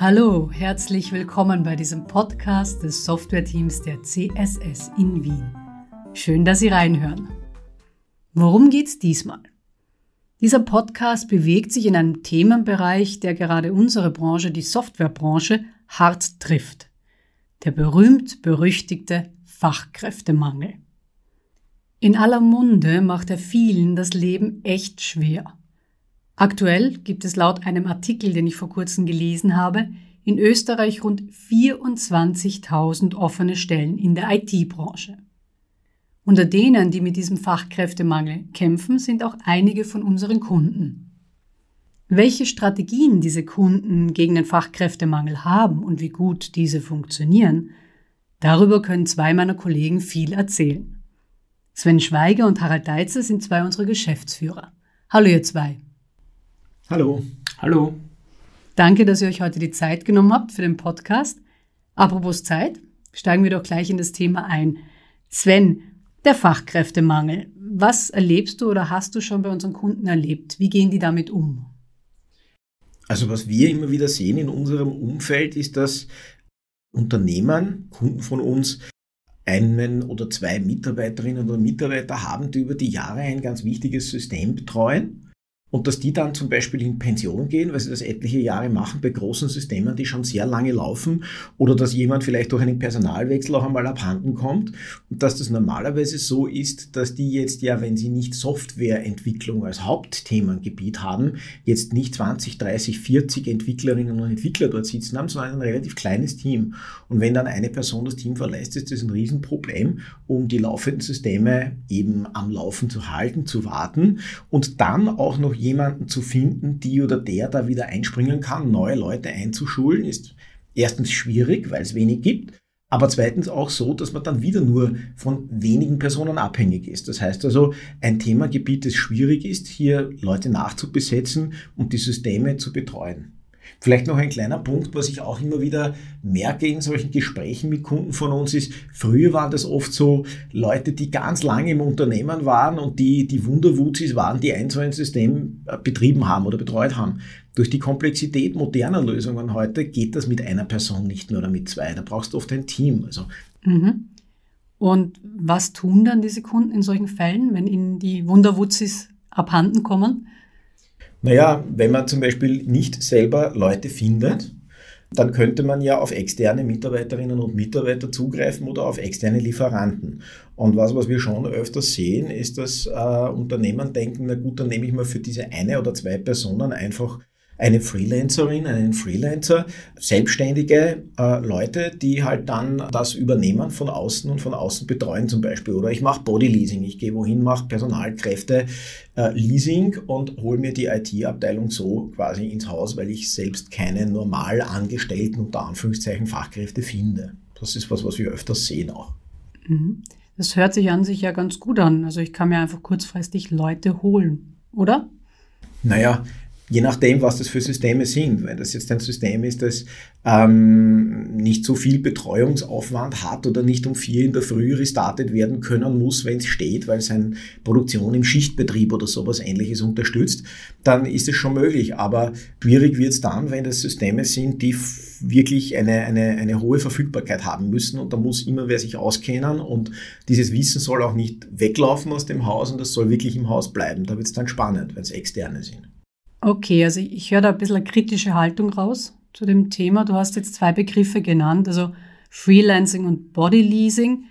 Hallo, herzlich willkommen bei diesem Podcast des Softwareteams der CSS in Wien. Schön, dass Sie reinhören. Worum geht's diesmal? Dieser Podcast bewegt sich in einem Themenbereich, der gerade unsere Branche, die Softwarebranche, hart trifft. Der berühmt-berüchtigte Fachkräftemangel. In aller Munde macht er vielen das Leben echt schwer. Aktuell gibt es laut einem Artikel, den ich vor kurzem gelesen habe, in Österreich rund 24.000 offene Stellen in der IT-Branche. Unter denen, die mit diesem Fachkräftemangel kämpfen, sind auch einige von unseren Kunden. Welche Strategien diese Kunden gegen den Fachkräftemangel haben und wie gut diese funktionieren, darüber können zwei meiner Kollegen viel erzählen. Sven Schweiger und Harald Deitzer sind zwei unserer Geschäftsführer. Hallo ihr zwei. Hallo. Hallo. Danke, dass ihr euch heute die Zeit genommen habt für den Podcast. Apropos Zeit, steigen wir doch gleich in das Thema ein. Sven, der Fachkräftemangel. Was erlebst du oder hast du schon bei unseren Kunden erlebt? Wie gehen die damit um? Also was wir immer wieder sehen in unserem Umfeld ist, dass Unternehmen, Kunden von uns, einen oder zwei Mitarbeiterinnen oder Mitarbeiter haben, die über die Jahre ein ganz wichtiges System betreuen und dass die dann zum Beispiel in Pension gehen, weil sie das etliche Jahre machen bei großen Systemen, die schon sehr lange laufen, oder dass jemand vielleicht durch einen Personalwechsel auch einmal abhanden kommt und dass das normalerweise so ist, dass die jetzt ja, wenn sie nicht Softwareentwicklung als Hauptthemengebiet haben, jetzt nicht 20, 30, 40 Entwicklerinnen und Entwickler dort sitzen haben, sondern ein relativ kleines Team. Und wenn dann eine Person das Team verlässt, ist das ein Riesenproblem, um die laufenden Systeme eben am Laufen zu halten, zu warten und dann auch noch jemanden zu finden, die oder der da wieder einspringen kann, neue Leute einzuschulen, ist erstens schwierig, weil es wenig gibt, aber zweitens auch so, dass man dann wieder nur von wenigen Personen abhängig ist. Das heißt also, ein Themagebiet, das schwierig ist, hier Leute nachzubesetzen und die Systeme zu betreuen. Vielleicht noch ein kleiner Punkt, was ich auch immer wieder merke in solchen Gesprächen mit Kunden von uns ist, früher waren das oft so Leute, die ganz lange im Unternehmen waren und die, die Wunderwuzis waren, die ein so ein System äh, betrieben haben oder betreut haben. Durch die Komplexität moderner Lösungen heute geht das mit einer Person nicht mehr oder mit zwei. Da brauchst du oft ein Team. Also. Mhm. Und was tun dann diese Kunden in solchen Fällen, wenn ihnen die Wunderwuzis abhanden kommen? Naja, wenn man zum Beispiel nicht selber Leute findet, dann könnte man ja auf externe Mitarbeiterinnen und Mitarbeiter zugreifen oder auf externe Lieferanten. Und was, was wir schon öfters sehen, ist, dass äh, Unternehmen denken, na gut, dann nehme ich mal für diese eine oder zwei Personen einfach eine Freelancerin, einen Freelancer, selbstständige äh, Leute, die halt dann das übernehmen von außen und von außen betreuen zum Beispiel. Oder ich mache Bodyleasing, ich gehe wohin, mache Personalkräfte äh, Leasing und hole mir die IT-Abteilung so quasi ins Haus, weil ich selbst keine normal angestellten, unter Anführungszeichen, Fachkräfte finde. Das ist was, was wir öfters sehen auch. Mhm. Das hört sich an sich ja ganz gut an. Also ich kann mir einfach kurzfristig Leute holen, oder? Naja, je nachdem, was das für Systeme sind. Wenn das jetzt ein System ist, das ähm, nicht so viel Betreuungsaufwand hat oder nicht um vier in der Früh restartet werden können muss, wenn es steht, weil seine Produktion im Schichtbetrieb oder sowas ähnliches unterstützt, dann ist es schon möglich. Aber schwierig wird es dann, wenn das Systeme sind, die wirklich eine, eine, eine hohe Verfügbarkeit haben müssen und da muss immer wer sich auskennen und dieses Wissen soll auch nicht weglaufen aus dem Haus und das soll wirklich im Haus bleiben. Da wird es dann spannend, wenn es externe sind. Okay, also ich höre da ein bisschen eine kritische Haltung raus zu dem Thema. Du hast jetzt zwei Begriffe genannt, also Freelancing und Bodyleasing.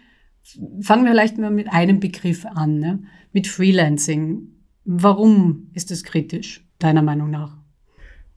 Fangen wir vielleicht mal mit einem Begriff an, ne? mit Freelancing. Warum ist das kritisch, deiner Meinung nach?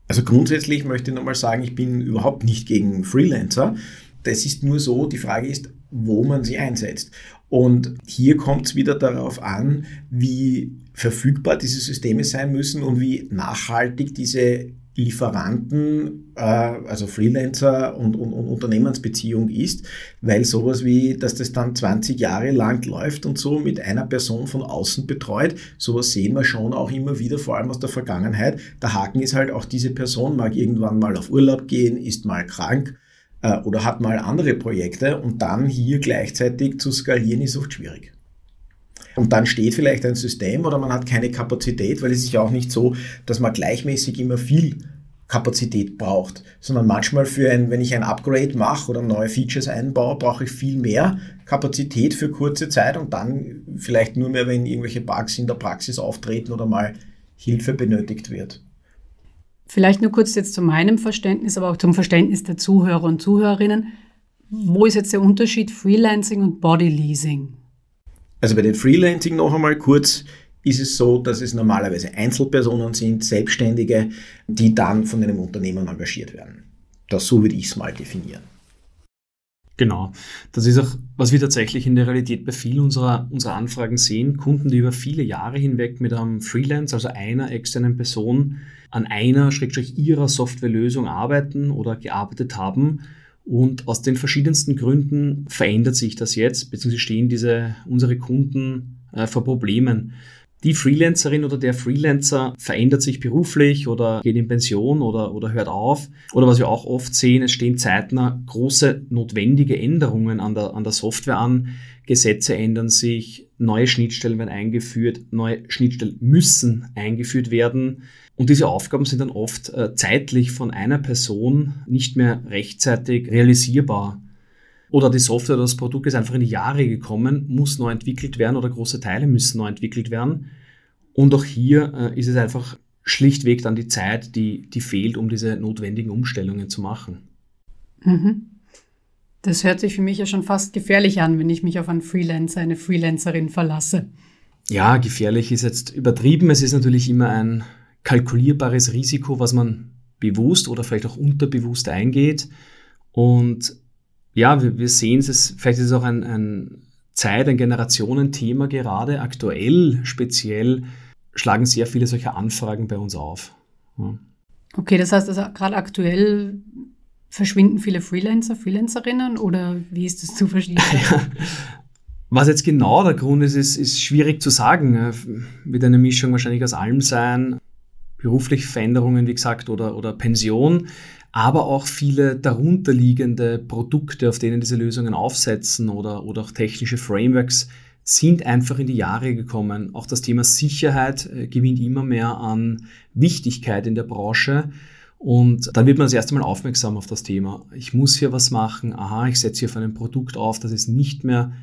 Also grundsätzlich möchte ich nochmal sagen, ich bin überhaupt nicht gegen Freelancer. Das ist nur so, die Frage ist, wo man sie einsetzt. Und hier kommt es wieder darauf an, wie verfügbar diese Systeme sein müssen und wie nachhaltig diese Lieferanten, äh, also Freelancer und, und, und Unternehmensbeziehung ist, weil sowas wie, dass das dann 20 Jahre lang läuft und so mit einer Person von außen betreut, sowas sehen wir schon auch immer wieder, vor allem aus der Vergangenheit. Der Haken ist halt auch, diese Person mag irgendwann mal auf Urlaub gehen, ist mal krank äh, oder hat mal andere Projekte und dann hier gleichzeitig zu skalieren ist oft schwierig. Und dann steht vielleicht ein System oder man hat keine Kapazität, weil es ist ja auch nicht so, dass man gleichmäßig immer viel Kapazität braucht, sondern manchmal für ein, wenn ich ein Upgrade mache oder neue Features einbaue, brauche ich viel mehr Kapazität für kurze Zeit und dann vielleicht nur mehr, wenn irgendwelche Bugs in der Praxis auftreten oder mal Hilfe benötigt wird. Vielleicht nur kurz jetzt zu meinem Verständnis, aber auch zum Verständnis der Zuhörer und Zuhörerinnen. Wo ist jetzt der Unterschied Freelancing und Body Leasing? Also bei den Freelancing noch einmal kurz ist es so, dass es normalerweise Einzelpersonen sind, Selbstständige, die dann von einem Unternehmen engagiert werden. Das so würde ich es mal definieren. Genau. Das ist auch, was wir tatsächlich in der Realität bei vielen unserer, unserer Anfragen sehen. Kunden, die über viele Jahre hinweg mit einem Freelance, also einer externen Person, an einer, schrägstrich ihrer Softwarelösung arbeiten oder gearbeitet haben. Und aus den verschiedensten Gründen verändert sich das jetzt, beziehungsweise stehen diese, unsere Kunden äh, vor Problemen die Freelancerin oder der Freelancer verändert sich beruflich oder geht in Pension oder, oder hört auf. Oder was wir auch oft sehen, es stehen zeitnah große notwendige Änderungen an der, an der Software an. Gesetze ändern sich, neue Schnittstellen werden eingeführt, neue Schnittstellen müssen eingeführt werden. Und diese Aufgaben sind dann oft äh, zeitlich von einer Person nicht mehr rechtzeitig realisierbar oder die Software oder das Produkt ist einfach in die Jahre gekommen, muss neu entwickelt werden oder große Teile müssen neu entwickelt werden. Und auch hier äh, ist es einfach schlichtweg dann die Zeit, die, die fehlt, um diese notwendigen Umstellungen zu machen. Mhm. Das hört sich für mich ja schon fast gefährlich an, wenn ich mich auf einen Freelancer, eine Freelancerin verlasse. Ja, gefährlich ist jetzt übertrieben. Es ist natürlich immer ein kalkulierbares Risiko, was man bewusst oder vielleicht auch unterbewusst eingeht. Und ja, wir, wir sehen es, vielleicht ist es auch ein, ein Zeit, ein Generationenthema gerade. Aktuell speziell schlagen sehr viele solcher Anfragen bei uns auf. Ja. Okay, das heißt, also gerade aktuell verschwinden viele Freelancer, Freelancerinnen oder wie ist das zu verstehen? ja. Was jetzt genau der Grund ist, ist, ist schwierig zu sagen. Wird eine Mischung wahrscheinlich aus allem sein. Berufliche Veränderungen, wie gesagt, oder, oder Pension aber auch viele darunterliegende Produkte, auf denen diese Lösungen aufsetzen oder, oder auch technische Frameworks sind einfach in die Jahre gekommen. Auch das Thema Sicherheit äh, gewinnt immer mehr an Wichtigkeit in der Branche. Und dann wird man das erste Mal aufmerksam auf das Thema. Ich muss hier was machen. Aha, ich setze hier auf ein Produkt auf, das ist nicht mehr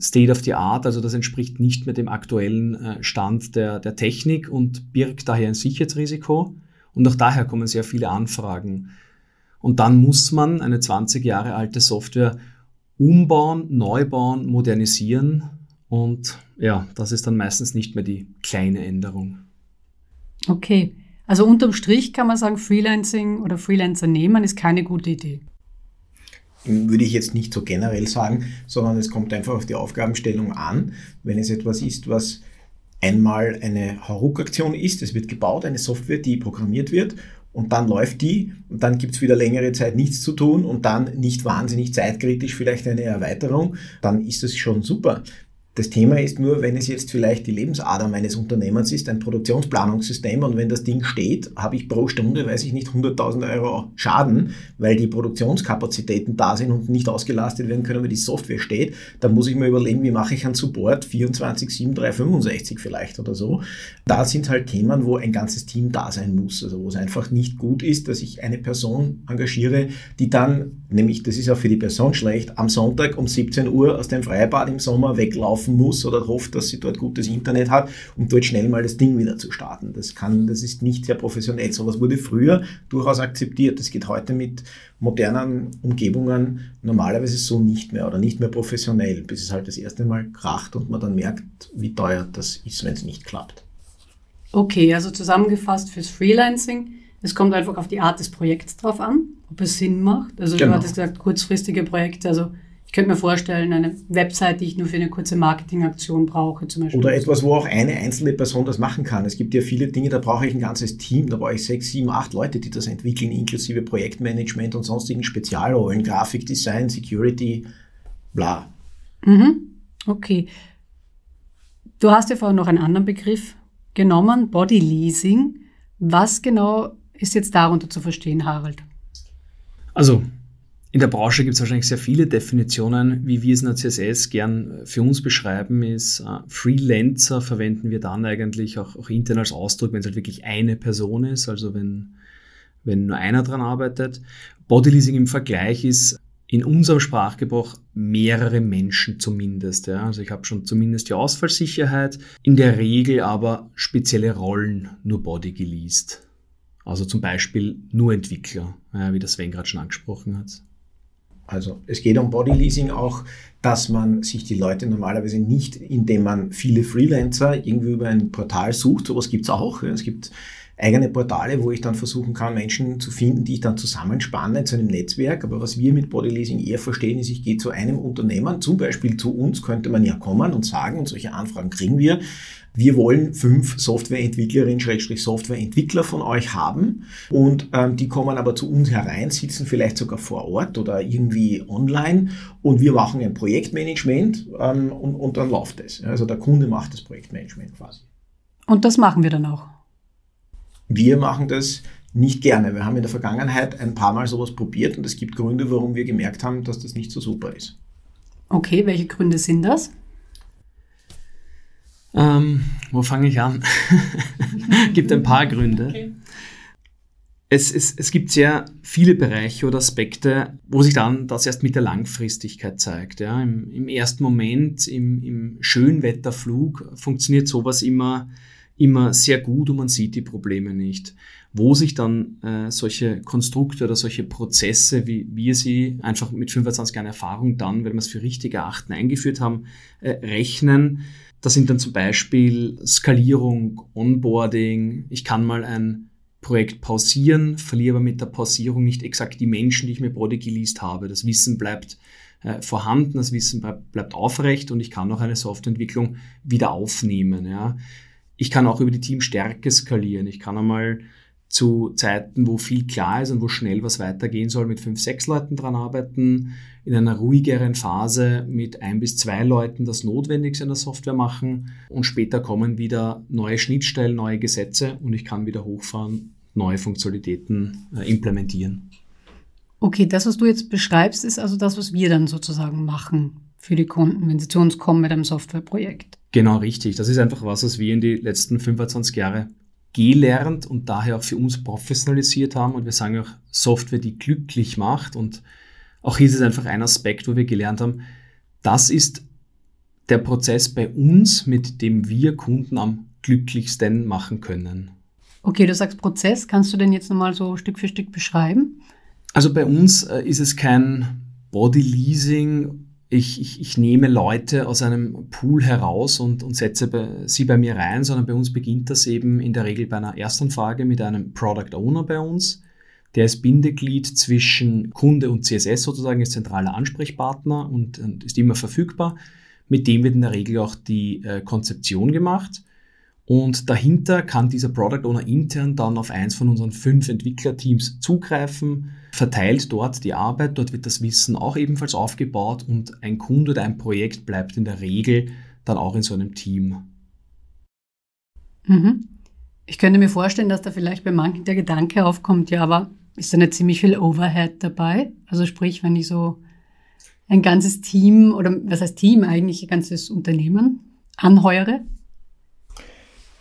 State of the Art, also das entspricht nicht mehr dem aktuellen äh, Stand der, der Technik und birgt daher ein Sicherheitsrisiko. Und auch daher kommen sehr viele Anfragen. Und dann muss man eine 20 Jahre alte Software umbauen, neu bauen, modernisieren. Und ja, das ist dann meistens nicht mehr die kleine Änderung. Okay, also unterm Strich kann man sagen, Freelancing oder Freelancer nehmen ist keine gute Idee. Würde ich jetzt nicht so generell sagen, sondern es kommt einfach auf die Aufgabenstellung an. Wenn es etwas ist, was einmal eine Hauruck-Aktion ist, es wird gebaut, eine Software, die programmiert wird und dann läuft die und dann gibt's wieder längere Zeit nichts zu tun und dann nicht wahnsinnig zeitkritisch vielleicht eine Erweiterung, dann ist das schon super. Das Thema ist nur, wenn es jetzt vielleicht die Lebensader meines Unternehmens ist, ein Produktionsplanungssystem und wenn das Ding steht, habe ich pro Stunde, weiß ich nicht, 100.000 Euro Schaden, weil die Produktionskapazitäten da sind und nicht ausgelastet werden können, weil die Software steht, dann muss ich mir überlegen, wie mache ich einen Support 24, 7, 3, 65 vielleicht oder so. Da sind halt Themen, wo ein ganzes Team da sein muss, also wo es einfach nicht gut ist, dass ich eine Person engagiere, die dann, nämlich das ist auch für die Person schlecht, am Sonntag um 17 Uhr aus dem Freibad im Sommer weglaufen laufen muss oder hofft, dass sie dort gutes Internet hat, um dort schnell mal das Ding wieder zu starten. Das kann, das ist nicht sehr professionell. Sowas wurde früher durchaus akzeptiert. Das geht heute mit modernen Umgebungen normalerweise so nicht mehr oder nicht mehr professionell, bis es halt das erste Mal kracht und man dann merkt, wie teuer das ist, wenn es nicht klappt. Okay, also zusammengefasst fürs Freelancing. Es kommt einfach auf die Art des Projekts drauf an, ob es Sinn macht. Also genau. du hattest gesagt, kurzfristige Projekte, also ich könnte mir vorstellen, eine Website, die ich nur für eine kurze Marketingaktion brauche, zum Beispiel. Oder etwas, wo auch eine einzelne Person das machen kann. Es gibt ja viele Dinge, da brauche ich ein ganzes Team, da brauche ich sechs, sieben, acht Leute, die das entwickeln, inklusive Projektmanagement und sonstigen Spezialrollen, Grafikdesign, Security, bla. Mhm. Okay. Du hast ja vorhin noch einen anderen Begriff genommen, Body Leasing. Was genau ist jetzt darunter zu verstehen, Harald? Also, in der Branche gibt es wahrscheinlich sehr viele Definitionen. Wie wir es in der CSS gern für uns beschreiben, ist äh, Freelancer verwenden wir dann eigentlich auch, auch intern als Ausdruck, wenn es halt wirklich eine Person ist. Also wenn, wenn nur einer dran arbeitet. Bodyleasing im Vergleich ist in unserem Sprachgebrauch mehrere Menschen zumindest. Ja. Also ich habe schon zumindest die Ausfallsicherheit, in der Regel aber spezielle Rollen nur Body geleast. Also zum Beispiel nur Entwickler, wie das Sven gerade schon angesprochen hat. Also es geht um Bodyleasing auch, dass man sich die Leute normalerweise nicht, indem man viele Freelancer irgendwie über ein Portal sucht, sowas gibt es auch. Es gibt eigene Portale, wo ich dann versuchen kann, Menschen zu finden, die ich dann zusammenspanne zu einem Netzwerk. Aber was wir mit Bodyleasing eher verstehen, ist, ich gehe zu einem Unternehmen, zum Beispiel zu uns, könnte man ja kommen und sagen, und solche Anfragen kriegen wir, wir wollen fünf Softwareentwicklerinnen, Schrägstrich Softwareentwickler von euch haben und ähm, die kommen aber zu uns herein, sitzen vielleicht sogar vor Ort oder irgendwie online und wir machen ein Projektmanagement ähm, und, und dann läuft es. Also der Kunde macht das Projektmanagement quasi. Und das machen wir dann auch. Wir machen das nicht gerne. Wir haben in der Vergangenheit ein paar Mal sowas probiert und es gibt Gründe, warum wir gemerkt haben, dass das nicht so super ist. Okay, welche Gründe sind das? Ähm, wo fange ich an? gibt ein paar Gründe. Okay. Es, es, es gibt sehr viele Bereiche oder Aspekte, wo sich dann das erst mit der Langfristigkeit zeigt. Ja. Im, Im, ersten Moment, im, im Schönwetterflug, funktioniert sowas immer immer sehr gut und man sieht die Probleme nicht. Wo sich dann äh, solche Konstrukte oder solche Prozesse, wie wir sie einfach mit 25 Jahren Erfahrung dann, wenn wir es für richtig erachten, eingeführt haben, äh, rechnen, das sind dann zum Beispiel Skalierung, Onboarding. Ich kann mal ein Projekt pausieren, verliere aber mit der Pausierung nicht exakt die Menschen, die ich mir Body geleast habe. Das Wissen bleibt äh, vorhanden, das Wissen bleibt, bleibt aufrecht und ich kann auch eine Softwareentwicklung wieder aufnehmen. Ja. Ich kann auch über die Teamstärke skalieren. Ich kann einmal zu Zeiten, wo viel klar ist und wo schnell was weitergehen soll, mit fünf, sechs Leuten dran arbeiten, in einer ruhigeren Phase mit ein bis zwei Leuten das Notwendigste in der Software machen und später kommen wieder neue Schnittstellen, neue Gesetze und ich kann wieder hochfahren, neue Funktionalitäten äh, implementieren. Okay, das, was du jetzt beschreibst, ist also das, was wir dann sozusagen machen für die Kunden, wenn sie zu uns kommen mit einem Softwareprojekt. Genau richtig. Das ist einfach was, was wir in die letzten 25 Jahre gelernt und daher auch für uns professionalisiert haben. Und wir sagen auch Software, die glücklich macht. Und auch hier ist es einfach ein Aspekt, wo wir gelernt haben, das ist der Prozess bei uns, mit dem wir Kunden am glücklichsten machen können. Okay, du sagst Prozess. Kannst du den jetzt nochmal so Stück für Stück beschreiben? Also bei uns äh, ist es kein Body Leasing ich, ich, ich nehme Leute aus einem Pool heraus und, und setze bei, sie bei mir rein, sondern bei uns beginnt das eben in der Regel bei einer Erstanfrage mit einem Product Owner bei uns. Der ist Bindeglied zwischen Kunde und CSS sozusagen, ist zentraler Ansprechpartner und, und ist immer verfügbar. Mit dem wird in der Regel auch die äh, Konzeption gemacht. Und dahinter kann dieser Product Owner intern dann auf eins von unseren fünf Entwicklerteams zugreifen, verteilt dort die Arbeit, dort wird das Wissen auch ebenfalls aufgebaut und ein Kunde oder ein Projekt bleibt in der Regel dann auch in so einem Team. Mhm. Ich könnte mir vorstellen, dass da vielleicht bei manchen der Gedanke aufkommt, ja, aber ist da nicht ziemlich viel Overhead dabei? Also sprich, wenn ich so ein ganzes Team oder was heißt Team eigentlich, ein ganzes Unternehmen anheuere,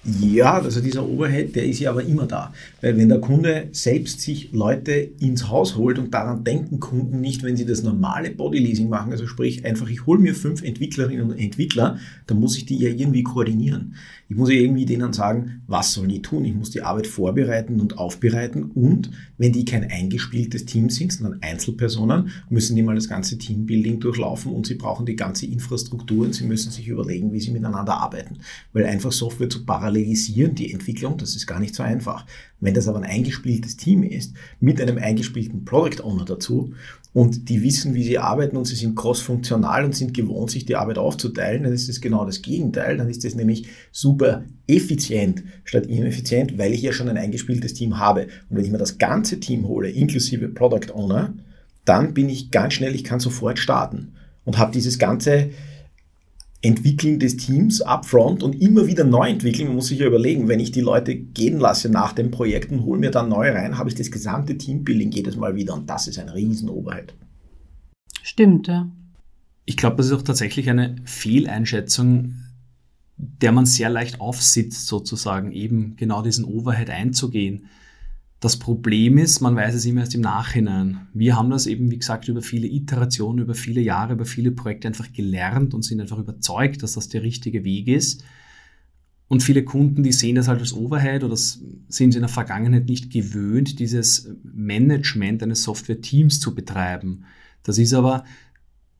ja, also dieser Overhead, der ist ja aber immer da. Weil wenn der Kunde selbst sich Leute ins Haus holt und daran denken Kunden nicht, wenn sie das normale Bodyleasing machen, also sprich einfach, ich hole mir fünf Entwicklerinnen und Entwickler, dann muss ich die ja irgendwie koordinieren. Ich muss ja irgendwie denen sagen, was sollen die tun? Ich muss die Arbeit vorbereiten und aufbereiten und wenn die kein eingespieltes Team sind, sondern Einzelpersonen, müssen die mal das ganze Teambuilding durchlaufen und sie brauchen die ganze Infrastruktur und sie müssen sich überlegen, wie sie miteinander arbeiten. Weil einfach Software zu parallelisieren, die Entwicklung, das ist gar nicht so einfach. Wenn das aber ein eingespieltes Team ist, mit einem eingespielten Product Owner dazu und die wissen, wie sie arbeiten und sie sind cross-funktional und sind gewohnt, sich die Arbeit aufzuteilen, dann ist das genau das Gegenteil. Dann ist das nämlich super effizient statt ineffizient, weil ich ja schon ein eingespieltes Team habe. Und wenn ich mir das ganze Team hole, inklusive Product Owner, dann bin ich ganz schnell, ich kann sofort starten und habe dieses ganze Entwickeln des Teams upfront und immer wieder neu entwickeln. Man muss sich ja überlegen, wenn ich die Leute gehen lasse nach dem Projekt und hole mir dann neu rein, habe ich das gesamte Teambuilding jedes Mal wieder und das ist ein Riesenoberheit. Stimmt, ja. Ich glaube, das ist auch tatsächlich eine Fehleinschätzung, der man sehr leicht aufsitzt, sozusagen eben genau diesen Overhead einzugehen. Das Problem ist, man weiß es immer erst im Nachhinein. Wir haben das eben, wie gesagt, über viele Iterationen, über viele Jahre, über viele Projekte einfach gelernt und sind einfach überzeugt, dass das der richtige Weg ist. Und viele Kunden, die sehen das halt als Overhead oder sind sie in der Vergangenheit nicht gewöhnt, dieses Management eines Software-Teams zu betreiben. Das ist aber,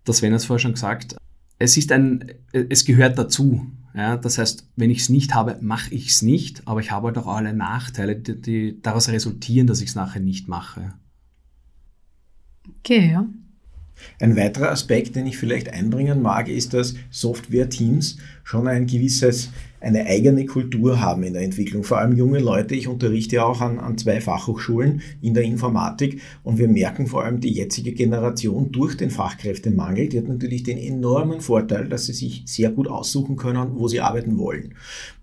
das Sven hat es vorher schon gesagt, es ist ein, es gehört dazu. Ja, das heißt, wenn ich es nicht habe, mache ich es nicht, aber ich habe halt auch alle Nachteile, die, die daraus resultieren, dass ich es nachher nicht mache. Okay, ja. Ein weiterer Aspekt, den ich vielleicht einbringen mag, ist, dass Software-Teams schon ein gewisses eine eigene Kultur haben in der Entwicklung. Vor allem junge Leute. Ich unterrichte auch an, an zwei Fachhochschulen in der Informatik und wir merken vor allem die jetzige Generation durch den Fachkräftemangel, die hat natürlich den enormen Vorteil, dass sie sich sehr gut aussuchen können, wo sie arbeiten wollen.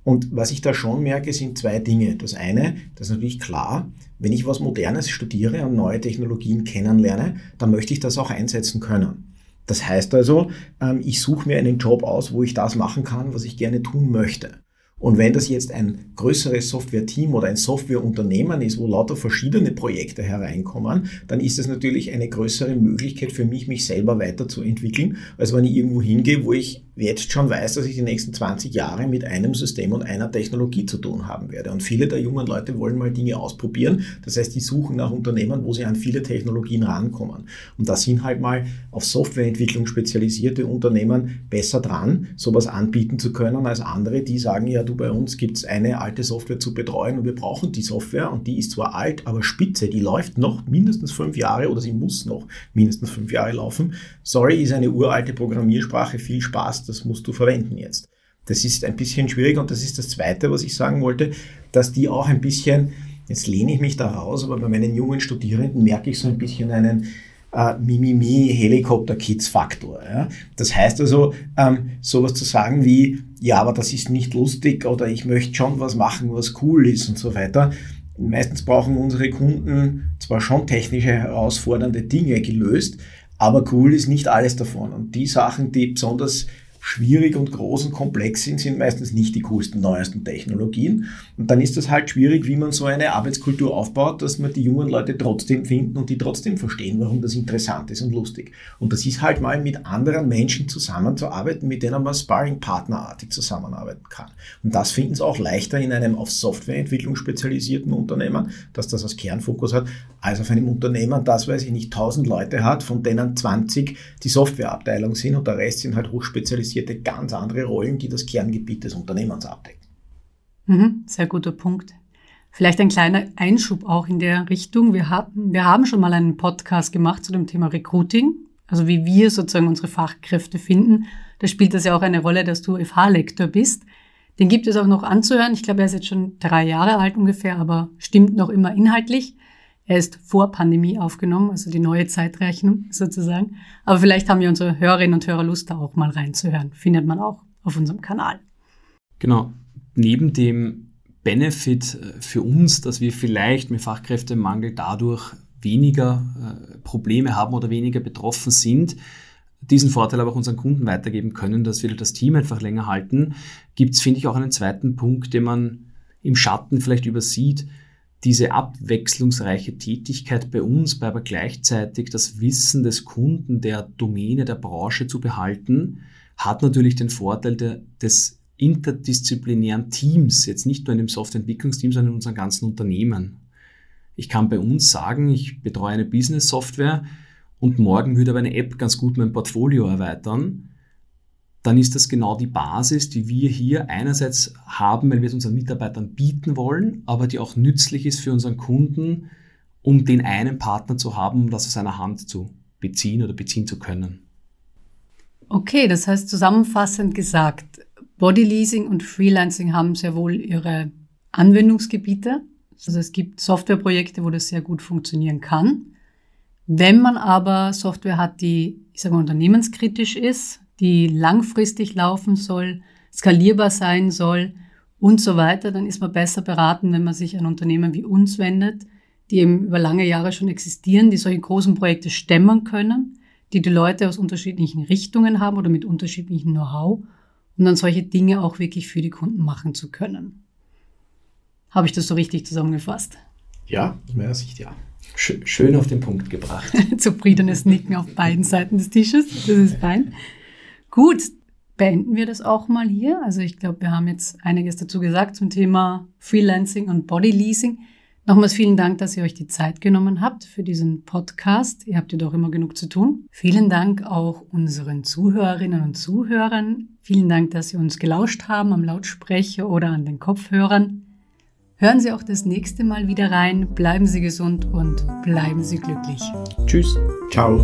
Und was ich da schon merke, sind zwei Dinge. Das eine, das ist natürlich klar, wenn ich was Modernes studiere und neue Technologien kennenlerne, dann möchte ich das auch einsetzen können. Das heißt also, ähm, ich suche mir einen Job aus, wo ich das machen kann, was ich gerne tun möchte. Und wenn das jetzt ein größeres Software-Team oder ein Softwareunternehmen ist, wo lauter verschiedene Projekte hereinkommen, dann ist es natürlich eine größere Möglichkeit für mich, mich selber weiterzuentwickeln, als wenn ich irgendwo hingehe, wo ich jetzt schon weiß, dass ich die nächsten 20 Jahre mit einem System und einer Technologie zu tun haben werde. Und viele der jungen Leute wollen mal Dinge ausprobieren. Das heißt, die suchen nach Unternehmen, wo sie an viele Technologien rankommen. Und da sind halt mal auf Softwareentwicklung spezialisierte Unternehmen besser dran, sowas anbieten zu können als andere, die sagen, ja, du bei uns gibt's eine alte Software zu betreuen und wir brauchen die Software und die ist zwar alt, aber spitze, die läuft noch mindestens fünf Jahre oder sie muss noch mindestens fünf Jahre laufen. Sorry, ist eine uralte Programmiersprache, viel Spaß das musst du verwenden jetzt. Das ist ein bisschen schwierig und das ist das Zweite, was ich sagen wollte, dass die auch ein bisschen, jetzt lehne ich mich da raus, aber bei meinen jungen Studierenden merke ich so ein bisschen einen äh, Mimimi-Helikopter-Kids-Faktor. Ja? Das heißt also, ähm, sowas zu sagen wie, ja, aber das ist nicht lustig oder ich möchte schon was machen, was cool ist und so weiter. Meistens brauchen unsere Kunden zwar schon technische herausfordernde Dinge gelöst, aber cool ist nicht alles davon. Und die Sachen, die besonders schwierig und groß und komplex sind, sind meistens nicht die coolsten, neuesten Technologien. Und dann ist das halt schwierig, wie man so eine Arbeitskultur aufbaut, dass man die jungen Leute trotzdem finden und die trotzdem verstehen, warum das interessant ist und lustig. Und das ist halt mal mit anderen Menschen zusammenzuarbeiten, mit denen man Sparring-Partnerartig zusammenarbeiten kann. Und das finden sie auch leichter in einem auf Softwareentwicklung spezialisierten Unternehmen, dass das als Kernfokus hat, als auf einem Unternehmen, das, weiß ich nicht, 1000 Leute hat, von denen 20 die Softwareabteilung sind und der Rest sind halt hochspezialisiert spezialisierte ganz andere Rollen, die das Kerngebiet des Unternehmens abdecken. Mhm, sehr guter Punkt. Vielleicht ein kleiner Einschub auch in der Richtung. Wir haben, wir haben schon mal einen Podcast gemacht zu dem Thema Recruiting, also wie wir sozusagen unsere Fachkräfte finden. Da spielt das ja auch eine Rolle, dass du FH-Lektor bist. Den gibt es auch noch anzuhören. Ich glaube, er ist jetzt schon drei Jahre alt ungefähr, aber stimmt noch immer inhaltlich. Er ist vor Pandemie aufgenommen, also die neue Zeitrechnung sozusagen. Aber vielleicht haben ja unsere Hörerinnen und Hörer Lust, da auch mal reinzuhören. Findet man auch auf unserem Kanal. Genau. Neben dem Benefit äh, für uns, dass wir vielleicht mit Fachkräftemangel dadurch weniger äh, Probleme haben oder weniger betroffen sind, diesen Vorteil aber auch unseren Kunden weitergeben können, dass wir das Team einfach länger halten, gibt es, finde ich, auch einen zweiten Punkt, den man im Schatten vielleicht übersieht diese abwechslungsreiche Tätigkeit bei uns, bei aber gleichzeitig das Wissen des Kunden, der Domäne, der Branche zu behalten, hat natürlich den Vorteil der, des interdisziplinären Teams, jetzt nicht nur in dem Softwareentwicklungsteam, sondern in unserem ganzen Unternehmen. Ich kann bei uns sagen, ich betreue eine Business-Software und morgen würde aber eine App ganz gut mein Portfolio erweitern dann ist das genau die Basis, die wir hier einerseits haben, weil wir es unseren Mitarbeitern bieten wollen, aber die auch nützlich ist für unseren Kunden, um den einen Partner zu haben, um das aus seiner Hand zu beziehen oder beziehen zu können. Okay, das heißt zusammenfassend gesagt, Bodyleasing und Freelancing haben sehr wohl ihre Anwendungsgebiete. Also es gibt Softwareprojekte, wo das sehr gut funktionieren kann. Wenn man aber Software hat, die, ich sage mal, unternehmenskritisch ist, die langfristig laufen soll, skalierbar sein soll und so weiter, dann ist man besser beraten, wenn man sich an Unternehmen wie uns wendet, die eben über lange Jahre schon existieren, die solche großen Projekte stemmen können, die die Leute aus unterschiedlichen Richtungen haben oder mit unterschiedlichem Know-how, um dann solche Dinge auch wirklich für die Kunden machen zu können. Habe ich das so richtig zusammengefasst? Ja, aus meiner Sicht ja. Schön auf den Punkt gebracht. Zufriedenes Nicken auf beiden Seiten des Tisches. Das ist fein. Gut, beenden wir das auch mal hier. Also ich glaube, wir haben jetzt einiges dazu gesagt zum Thema Freelancing und Bodyleasing. Nochmals vielen Dank, dass ihr euch die Zeit genommen habt für diesen Podcast. Ihr habt ja doch immer genug zu tun. Vielen Dank auch unseren Zuhörerinnen und Zuhörern. Vielen Dank, dass Sie uns gelauscht haben am Lautsprecher oder an den Kopfhörern. Hören Sie auch das nächste Mal wieder rein. Bleiben Sie gesund und bleiben Sie glücklich. Tschüss. Ciao.